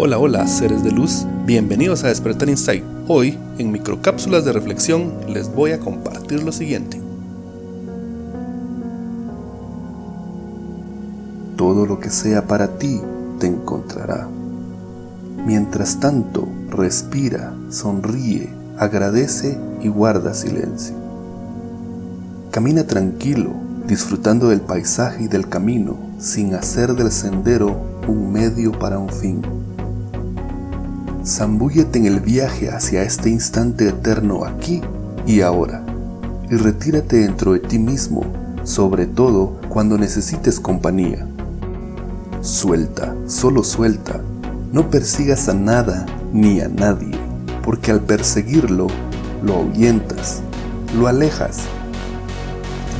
Hola, hola, seres de luz, bienvenidos a Despertar Insight. Hoy, en microcápsulas de reflexión, les voy a compartir lo siguiente. Todo lo que sea para ti te encontrará. Mientras tanto, respira, sonríe, agradece y guarda silencio. Camina tranquilo, disfrutando del paisaje y del camino, sin hacer del sendero un medio para un fin. Zambúllete en el viaje hacia este instante eterno aquí y ahora, y retírate dentro de ti mismo, sobre todo cuando necesites compañía. Suelta, solo suelta, no persigas a nada ni a nadie, porque al perseguirlo, lo ahuyentas, lo alejas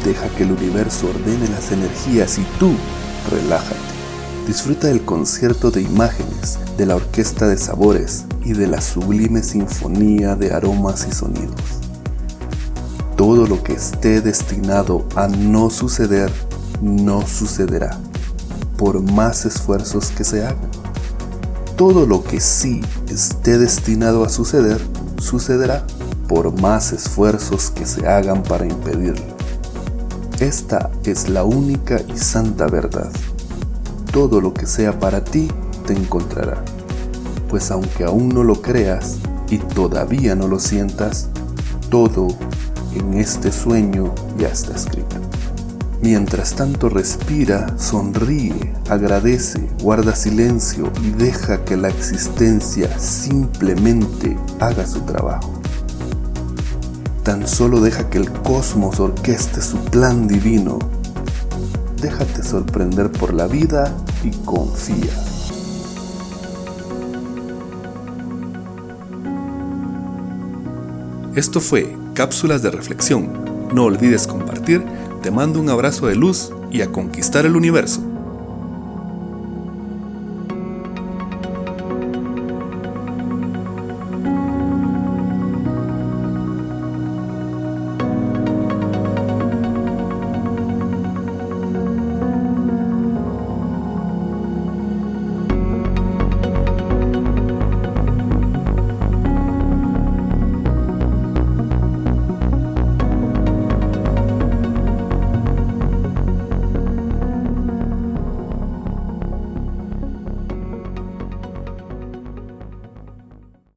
Deja que el universo ordene las energías y tú relájate. Disfruta del concierto de imágenes, de la orquesta de sabores y de la sublime sinfonía de aromas y sonidos. Todo lo que esté destinado a no suceder, no sucederá, por más esfuerzos que se hagan. Todo lo que sí esté destinado a suceder, sucederá, por más esfuerzos que se hagan para impedirlo. Esta es la única y santa verdad. Todo lo que sea para ti te encontrará. Pues aunque aún no lo creas y todavía no lo sientas, todo en este sueño ya está escrito. Mientras tanto respira, sonríe, agradece, guarda silencio y deja que la existencia simplemente haga su trabajo. Tan solo deja que el cosmos orqueste su plan divino. Déjate sorprender por la vida y confía. Esto fue Cápsulas de Reflexión. No olvides compartir, te mando un abrazo de luz y a conquistar el universo.